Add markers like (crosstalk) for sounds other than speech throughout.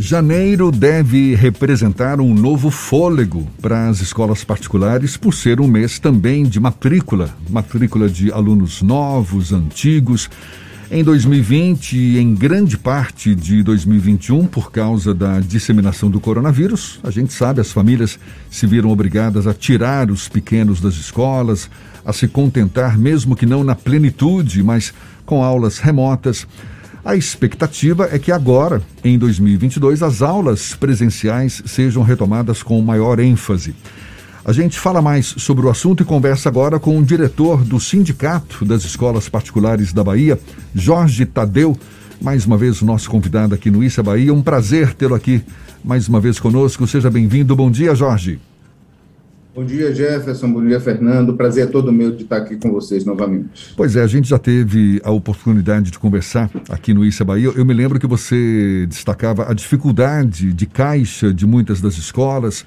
Janeiro deve representar um novo fôlego para as escolas particulares, por ser um mês também de matrícula matrícula de alunos novos, antigos. Em 2020 e em grande parte de 2021, por causa da disseminação do coronavírus, a gente sabe, as famílias se viram obrigadas a tirar os pequenos das escolas, a se contentar, mesmo que não na plenitude, mas com aulas remotas. A expectativa é que agora, em 2022, as aulas presenciais sejam retomadas com maior ênfase. A gente fala mais sobre o assunto e conversa agora com o diretor do Sindicato das Escolas Particulares da Bahia, Jorge Tadeu. Mais uma vez, o nosso convidado aqui no Issa Bahia. Um prazer tê-lo aqui mais uma vez conosco. Seja bem-vindo. Bom dia, Jorge. Bom dia, Jefferson. Bom dia, Fernando. Prazer é todo meu de estar aqui com vocês novamente. Pois é, a gente já teve a oportunidade de conversar aqui no Issa Bahia. Eu me lembro que você destacava a dificuldade de caixa de muitas das escolas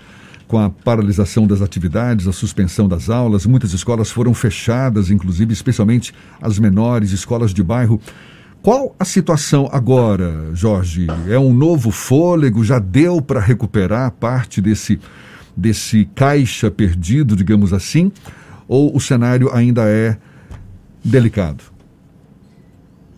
com a paralisação das atividades, a suspensão das aulas. Muitas escolas foram fechadas, inclusive, especialmente as menores, escolas de bairro. Qual a situação agora, Jorge? É um novo fôlego? Já deu para recuperar parte desse desse caixa perdido, digamos assim, ou o cenário ainda é delicado?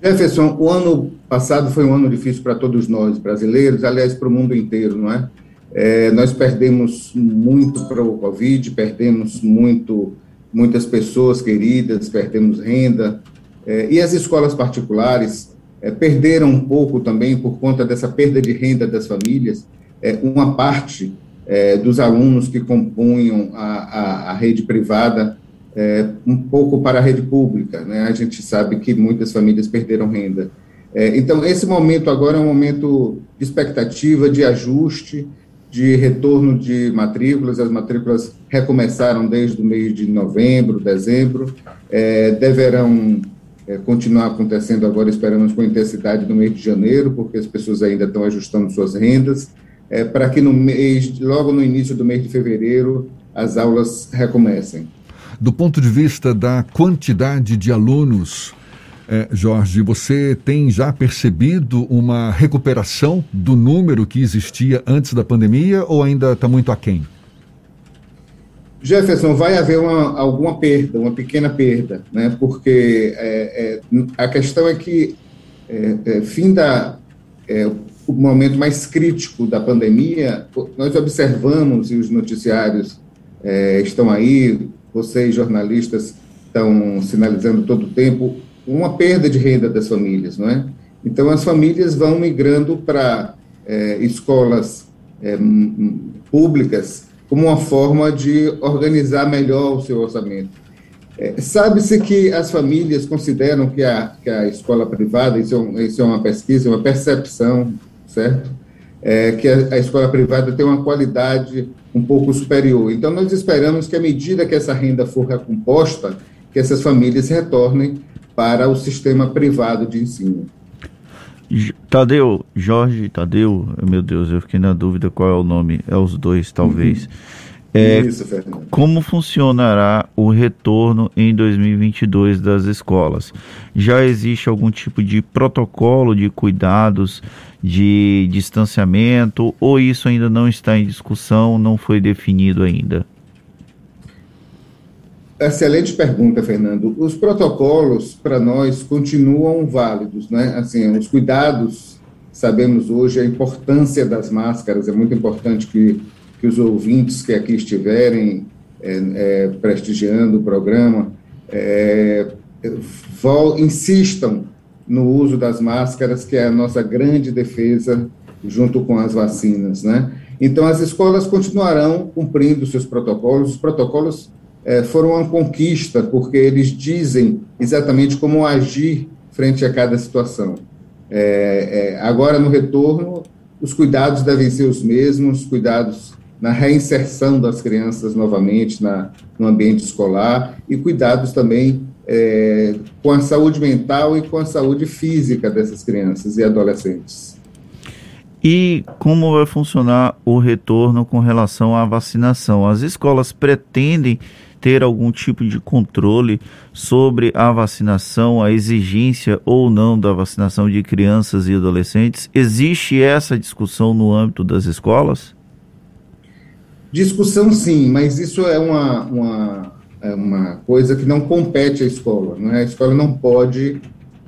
Jefferson, o ano passado foi um ano difícil para todos nós brasileiros, aliás, para o mundo inteiro, não é? é nós perdemos muito para o Covid, perdemos muito, muitas pessoas queridas, perdemos renda, é, e as escolas particulares é, perderam um pouco também por conta dessa perda de renda das famílias, é, uma parte é, dos alunos que compunham a, a, a rede privada é, um pouco para a rede pública. Né? A gente sabe que muitas famílias perderam renda. É, então, esse momento agora é um momento de expectativa, de ajuste, de retorno de matrículas. As matrículas recomeçaram desde o mês de novembro, dezembro, é, deverão é, continuar acontecendo agora, esperamos com intensidade no mês de janeiro, porque as pessoas ainda estão ajustando suas rendas é, para que no mês, logo no início do mês de fevereiro, as aulas recomecem. Do ponto de vista da quantidade de alunos, é, Jorge, você tem já percebido uma recuperação do número que existia antes da pandemia ou ainda está muito aquém? Jefferson, vai haver uma, alguma perda, uma pequena perda, né? porque é, é, a questão é que é, é, fim da, é, o momento mais crítico da pandemia, nós observamos, e os noticiários é, estão aí, vocês jornalistas estão sinalizando todo o tempo, uma perda de renda das famílias, não é? Então, as famílias vão migrando para é, escolas é, públicas como uma forma de organizar melhor o seu orçamento. É, Sabe-se que as famílias consideram que a, que a escola privada, isso é, um, isso é uma pesquisa, uma percepção certo? É, que a, a, escola privada tem uma qualidade um pouco superior. Então, nós esperamos que, à medida que essa renda for recomposta, que essas famílias retornem para o sistema privado de ensino. Tadeu, Jorge Tadeu, meu Deus, eu fiquei na dúvida qual é o nome, é os dois, talvez. Uhum. É, Isso, Fernando. Como funcionará o retorno em 2022 das escolas? Já existe algum tipo de protocolo de cuidados de distanciamento ou isso ainda não está em discussão, não foi definido ainda? Excelente pergunta, Fernando. Os protocolos para nós continuam válidos, né? Assim, os cuidados, sabemos hoje a importância das máscaras, é muito importante que, que os ouvintes que aqui estiverem é, é, prestigiando o programa é, vol, insistam no uso das máscaras, que é a nossa grande defesa junto com as vacinas, né? Então, as escolas continuarão cumprindo seus protocolos. Os protocolos é, foram uma conquista, porque eles dizem exatamente como agir frente a cada situação. É, é, agora, no retorno, os cuidados devem ser os mesmos, cuidados na reinserção das crianças novamente na, no ambiente escolar e cuidados também é, com a saúde mental e com a saúde física dessas crianças e adolescentes. E como vai funcionar o retorno com relação à vacinação? As escolas pretendem ter algum tipo de controle sobre a vacinação, a exigência ou não da vacinação de crianças e adolescentes? Existe essa discussão no âmbito das escolas? Discussão sim, mas isso é uma, uma, é uma coisa que não compete à escola. Não é? A escola não pode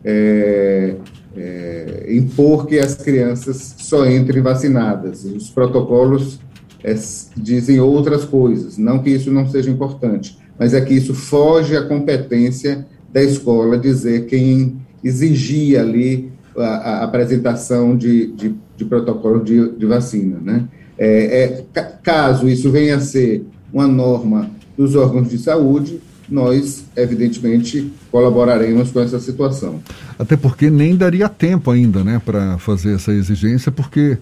é, é, impor que as crianças só entrem vacinadas. Os protocolos é, dizem outras coisas, não que isso não seja importante, mas é que isso foge à competência da escola dizer quem exigia ali a, a apresentação de, de, de protocolo de, de, vacina. Né? É, é, caso isso venha a ser uma norma dos órgãos de saúde, nós, evidentemente, colaboraremos com essa situação. Até porque nem daria tempo ainda né, para fazer essa exigência, porque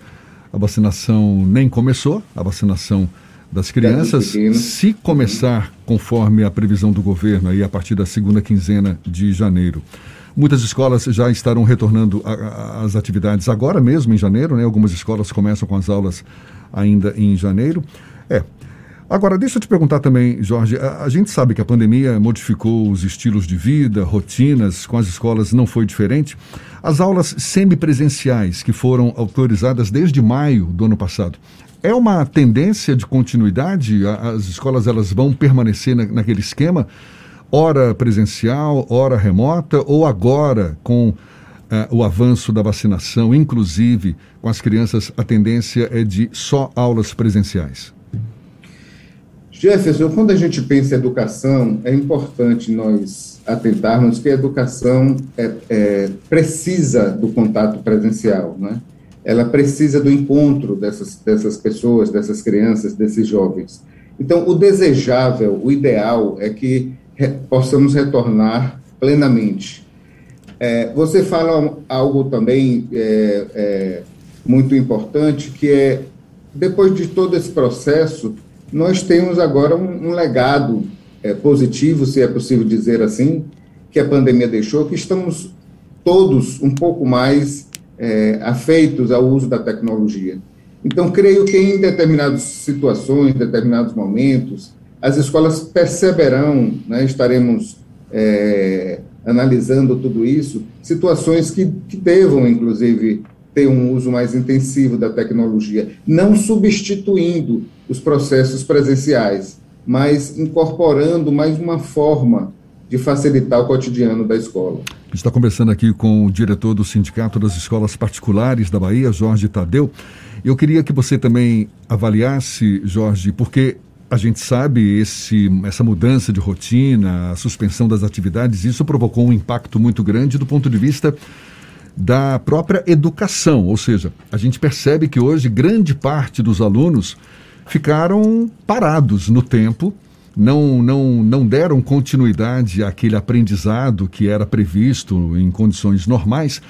a vacinação nem começou, a vacinação das crianças. Se começar conforme a previsão do governo, aí a partir da segunda quinzena de janeiro. Muitas escolas já estarão retornando às atividades agora mesmo, em janeiro, né? Algumas escolas começam com as aulas ainda em janeiro. É, Agora, deixa eu te perguntar também, Jorge, a, a, gente sabe que a pandemia modificou os estilos de vida, rotinas, com as escolas não foi diferente. As aulas semipresenciais, que foram autorizadas desde maio do ano passado, é uma tendência de continuidade? As escolas elas vão permanecer na, naquele esquema, hora presencial, hora remota, ou agora com uh, o avanço da vacinação, inclusive com as crianças, a tendência é de só aulas presenciais? Jefferson, quando a gente pensa em educação, é importante nós atentarmos que a educação é, é, precisa do contato presencial, né? Ela precisa do encontro dessas, dessas pessoas, dessas crianças, desses jovens. Então, o desejável, o ideal é que possamos retornar plenamente. É, você fala algo também é, é, muito importante, que é, depois de todo esse processo, nós temos agora um, um legado é, positivo, se é possível dizer assim, que a pandemia deixou, que estamos todos um pouco mais é, afeitos ao uso da tecnologia. Então, creio que em determinadas situações, determinados momentos, as escolas perceberão, né, estaremos é, analisando tudo isso, situações que, que devam, inclusive, ter um uso mais intensivo da tecnologia, não substituindo os processos presenciais, mas incorporando mais uma forma de facilitar o cotidiano da escola. Está conversando aqui com o diretor do Sindicato das Escolas Particulares da Bahia, Jorge Tadeu. Eu queria que você também avaliasse, Jorge, porque a gente sabe esse, essa mudança de rotina, a suspensão das atividades, isso provocou um impacto muito grande do ponto de vista da própria educação, ou seja, a gente percebe que hoje grande parte dos alunos ficaram parados no tempo, não, não, não deram continuidade àquele aprendizado que era previsto em condições normais.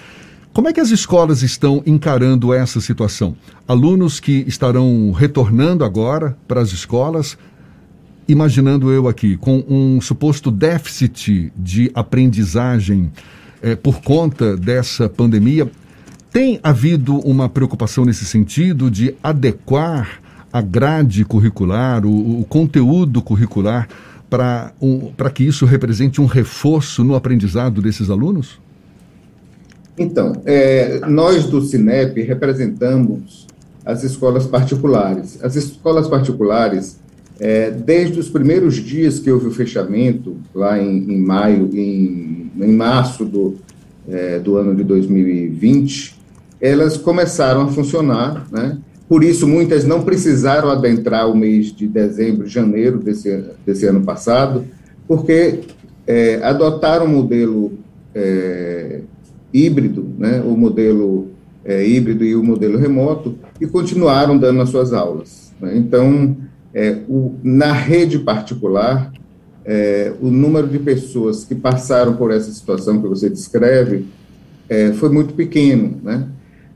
Como é que as escolas estão encarando essa situação? Alunos que estarão retornando agora para as escolas, imaginando eu aqui, com um suposto déficit de aprendizagem é, por conta dessa pandemia. Tem havido uma preocupação nesse sentido de adequar a grade curricular, o, o conteúdo curricular, para um, que isso represente um reforço no aprendizado desses alunos? Então, é, nós do Cinep representamos as escolas particulares. As escolas particulares, é, desde os primeiros dias que houve o fechamento, lá em, em maio, em, em março do, é, do ano de 2020, elas começaram a funcionar, né? Por isso, muitas não precisaram adentrar o mês de dezembro, janeiro desse, desse ano passado, porque é, adotaram o modelo é, híbrido, né? o modelo é, híbrido e o modelo remoto, e continuaram dando as suas aulas. Né? Então, é, o, na rede particular, é, o número de pessoas que passaram por essa situação que você descreve é, foi muito pequeno, né?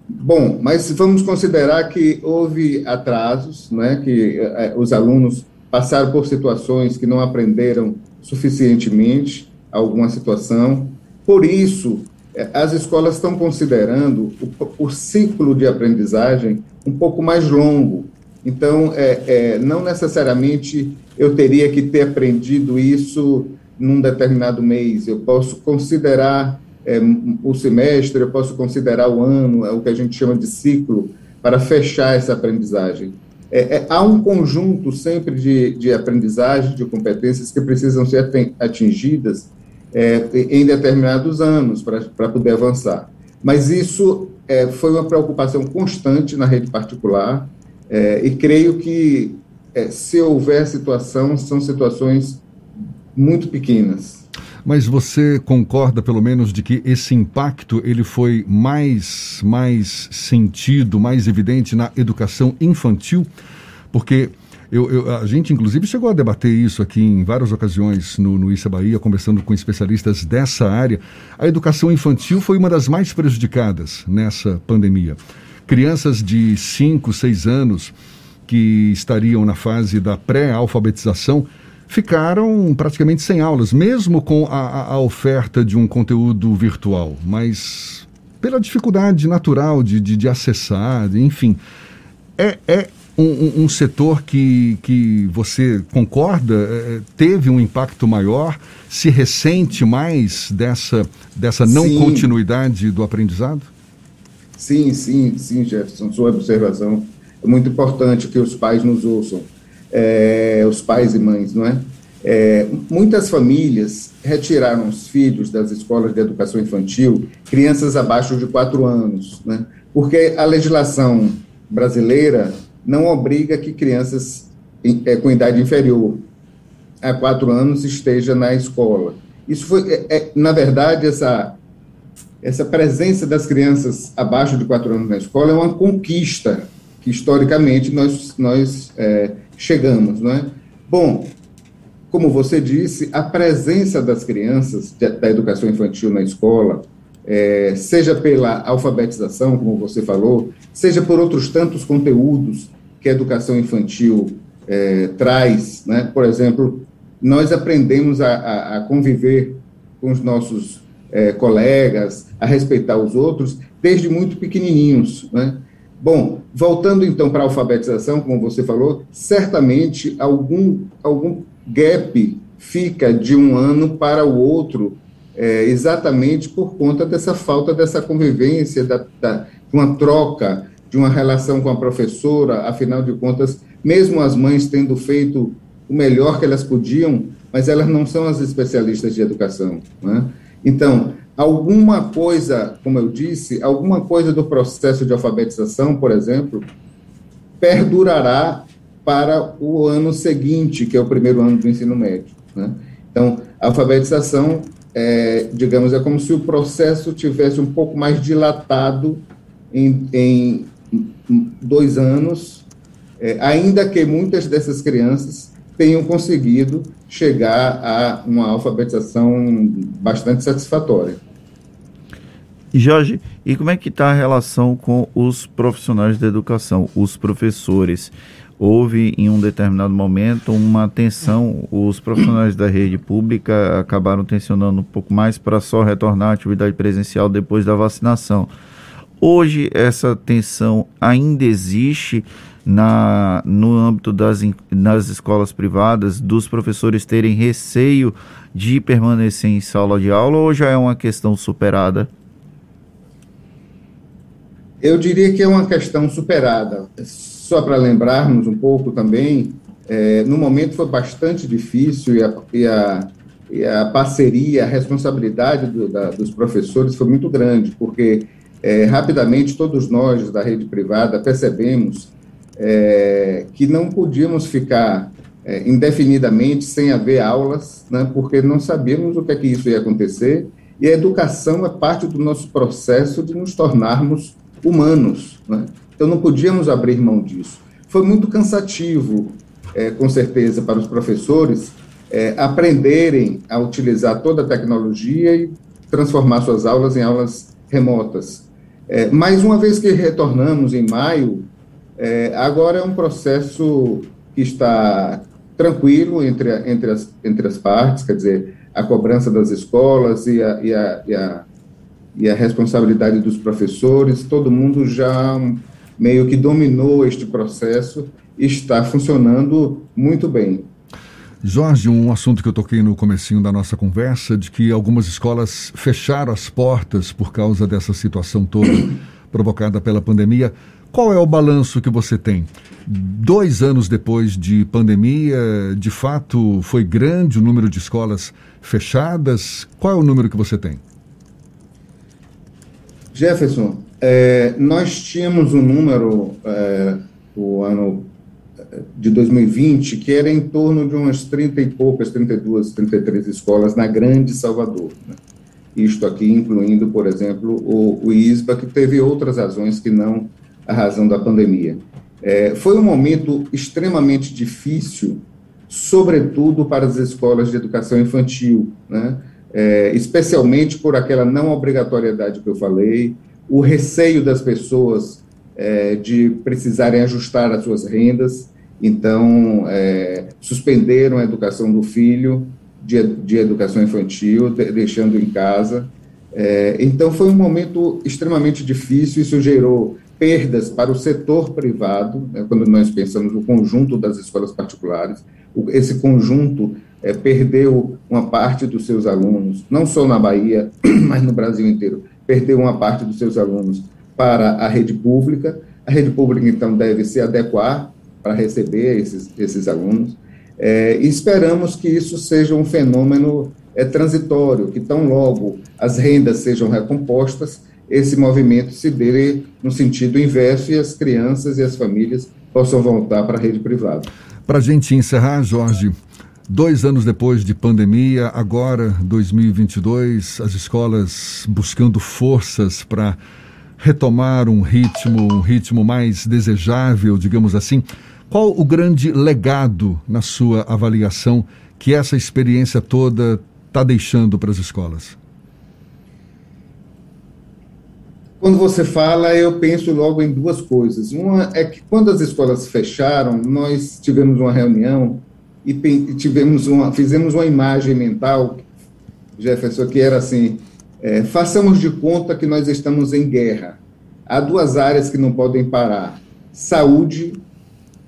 Bom, mas vamos considerar que houve atrasos, né? Que é, os alunos passaram por situações que não aprenderam suficientemente alguma situação, por isso as escolas estão considerando o, o, ciclo de aprendizagem um pouco mais longo. Então, é, é, não necessariamente eu teria que ter aprendido isso num determinado mês. Eu posso considerar é, o semestre, eu posso considerar o ano, é o que a gente chama de ciclo, para fechar essa aprendizagem. É, é, há um conjunto sempre de, de aprendizagem, de competências que precisam ser atingidas é, em determinados anos para poder avançar. Mas isso é, foi uma preocupação constante na rede particular é, e creio que é, se houver situação, são situações muito pequenas. Mas você concorda, pelo menos, de que esse impacto ele foi mais, mais sentido, mais evidente na educação infantil? Porque eu, eu, a gente, inclusive, chegou a debater isso aqui em várias ocasiões no, no Issa Bahia, conversando com especialistas dessa área. A educação infantil foi uma das mais prejudicadas nessa pandemia. Crianças de 5, 6 anos que estariam na fase da pré-alfabetização ficaram praticamente sem aulas, mesmo com a, a oferta de um conteúdo virtual, mas pela dificuldade natural de, de, de acessar, enfim. É, é um, um, setor que, que você concorda é, teve um impacto maior, se ressente mais dessa, dessa não sim. continuidade do aprendizado? Sim, sim, sim, Jefferson, sua observação é muito importante que os pais nos ouçam é, os pais e mães, não é? é? Muitas famílias retiraram os filhos das escolas de educação infantil, crianças abaixo de quatro anos, né? porque a legislação brasileira não obriga que crianças é, com idade inferior a quatro anos esteja na escola. Isso foi, é, é, na verdade, essa essa presença das crianças abaixo de quatro anos na escola é uma conquista que historicamente nós nós é, chegamos, não é? Bom, como você disse, a presença das crianças de, da educação infantil na escola, é, seja pela alfabetização, como você falou, seja por outros tantos conteúdos que a educação infantil é, traz, né? Por exemplo, nós aprendemos a, a, a conviver com os nossos é, colegas, a respeitar os outros desde muito pequenininhos, né? Bom, voltando então para a alfabetização, como você falou, certamente algum, algum gap fica de um ano para o outro, é, exatamente por conta dessa falta dessa convivência, da, da, uma troca, de uma relação com a professora, afinal de contas, mesmo as mães tendo feito o melhor que elas podiam, mas elas não são as especialistas de educação. Né? Então, alguma coisa, como eu disse, alguma coisa do processo de alfabetização, por exemplo, perdurará para o ano seguinte, que é o primeiro ano do ensino médio. Né? Então, a alfabetização, é, digamos, é como se o processo tivesse um pouco mais dilatado em, em dois anos, é, ainda que muitas dessas crianças tenham conseguido chegar a uma alfabetização bastante satisfatória. Jorge, e como é que está a relação com os profissionais da educação, os professores? Houve em um determinado momento uma tensão, os profissionais da rede pública acabaram tensionando um pouco mais para só retornar à atividade presencial depois da vacinação. Hoje essa tensão ainda existe na, no âmbito das, das escolas privadas, dos professores terem receio de permanecer em sala de aula ou já é uma questão superada? Eu diria que é uma questão superada. Só para lembrarmos um pouco também, é, no momento foi bastante difícil e a, e a, e a parceria, a responsabilidade do, da, dos professores foi muito grande, porque é, rapidamente todos nós da rede privada percebemos é, que não podíamos ficar é, indefinidamente sem haver aulas, né, porque não sabíamos o que é que isso ia acontecer, e a educação é parte do nosso processo de nos tornarmos humanos. Né? Então, não podíamos abrir mão disso. Foi muito cansativo, é, com certeza, para os professores é, aprenderem a utilizar toda a tecnologia e transformar suas aulas em aulas remotas. É, mas, uma vez que retornamos em maio, é, agora é um processo que está tranquilo entre, a, entre, as, entre as partes, quer dizer, a cobrança das escolas e a, e a, e a e a responsabilidade dos professores, todo mundo já meio que dominou este processo e está funcionando muito bem. Jorge, um assunto que eu toquei no comecinho da nossa conversa, de que algumas escolas fecharam as portas por causa dessa situação toda (coughs) provocada pela pandemia. Qual é o balanço que você tem? Dois anos depois de pandemia, de fato, foi grande o número de escolas fechadas? Qual é o número que você tem? Jefferson, é, nós tínhamos um número é, o ano de 2020 que era em torno de umas 30 e poucas, 32, 33 escolas na Grande Salvador. Né? Isto aqui incluindo, por exemplo, o, o ISBA, que teve outras razões que não a razão da pandemia. É, foi um momento extremamente difícil, sobretudo para as escolas de educação infantil, né? É, especialmente por aquela não obrigatoriedade que eu falei, o receio das pessoas é, de precisarem ajustar as suas rendas, então é, suspenderam a educação do filho de, de educação infantil, de, deixando em casa. É, então foi um momento extremamente difícil, isso gerou perdas para o setor privado, né, quando nós pensamos no conjunto das escolas particulares, esse conjunto é, perdeu uma parte dos seus alunos, não só na Bahia, (clears throat) mas no Brasil inteiro, perdeu uma parte dos seus alunos para a rede pública. A rede pública, então, deve se adequar para receber esses, esses alunos. É, e esperamos que isso seja um fenômeno é, transitório, que tão logo as rendas sejam recompostas, esse movimento se dê no sentido inverso e as crianças e as famílias possam voltar para a rede privada. Para a gente encerrar, Jorge, dois anos depois de pandemia, agora 2022, as escolas buscando forças para retomar um ritmo, um ritmo mais desejável, digamos assim. Qual o grande legado, na sua avaliação, que essa experiência toda está deixando para as escolas? Quando você fala, eu penso logo em duas coisas. Uma é que quando as escolas fecharam, nós tivemos uma reunião e tivemos uma, fizemos uma imagem mental, Jefferson, que era assim: é, façamos de conta que nós estamos em guerra. Há duas áreas que não podem parar: saúde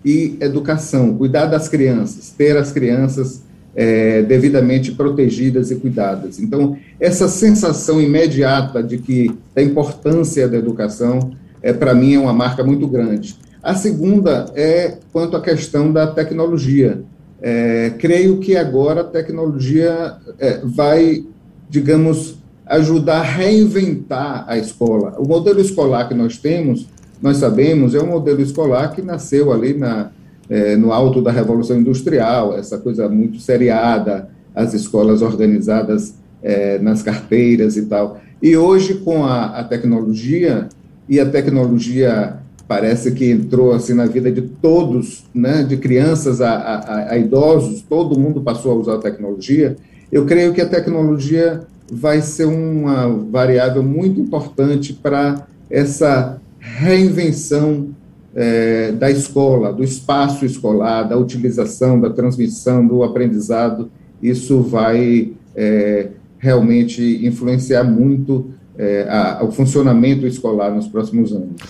e educação. Cuidar das crianças, ter as crianças é, devidamente protegidas e cuidadas. Então, essa sensação imediata de que a importância da educação, é, para mim, é uma marca muito grande. A segunda é quanto à questão da tecnologia. É, creio que agora a tecnologia é, vai, digamos, ajudar a reinventar a escola. O modelo escolar que nós temos, nós sabemos, é um modelo escolar que nasceu ali na, é, no alto da Revolução Industrial, essa coisa muito seriada, as escolas organizadas é, nas carteiras e tal. E hoje, com a, a, tecnologia, e a tecnologia parece que entrou assim na vida de todos, né, de crianças a, a, a idosos, todo mundo passou a usar a tecnologia. Eu creio que a tecnologia vai ser uma variável muito importante para essa reinvenção é, da escola, do espaço escolar, da utilização, da transmissão, do aprendizado, isso vai é, realmente influenciar muito é, a, o funcionamento escolar nos próximos anos.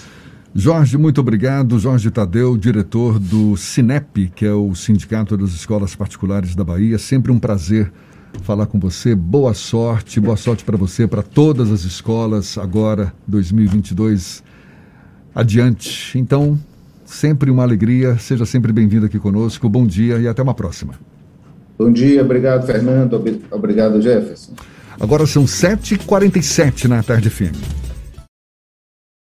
Jorge, muito obrigado. Jorge Tadeu, diretor do Sinep, que é o Sindicato das Escolas Particulares da Bahia. Sempre um prazer falar com você. Boa sorte, boa sorte para você, para todas as escolas agora, 2022 adiante. Então, sempre uma alegria, seja sempre bem-vindo aqui conosco. Bom dia e até uma próxima. Bom dia, obrigado, Fernando. Obrigado, Jefferson. Agora são 7h47 na tarde firme.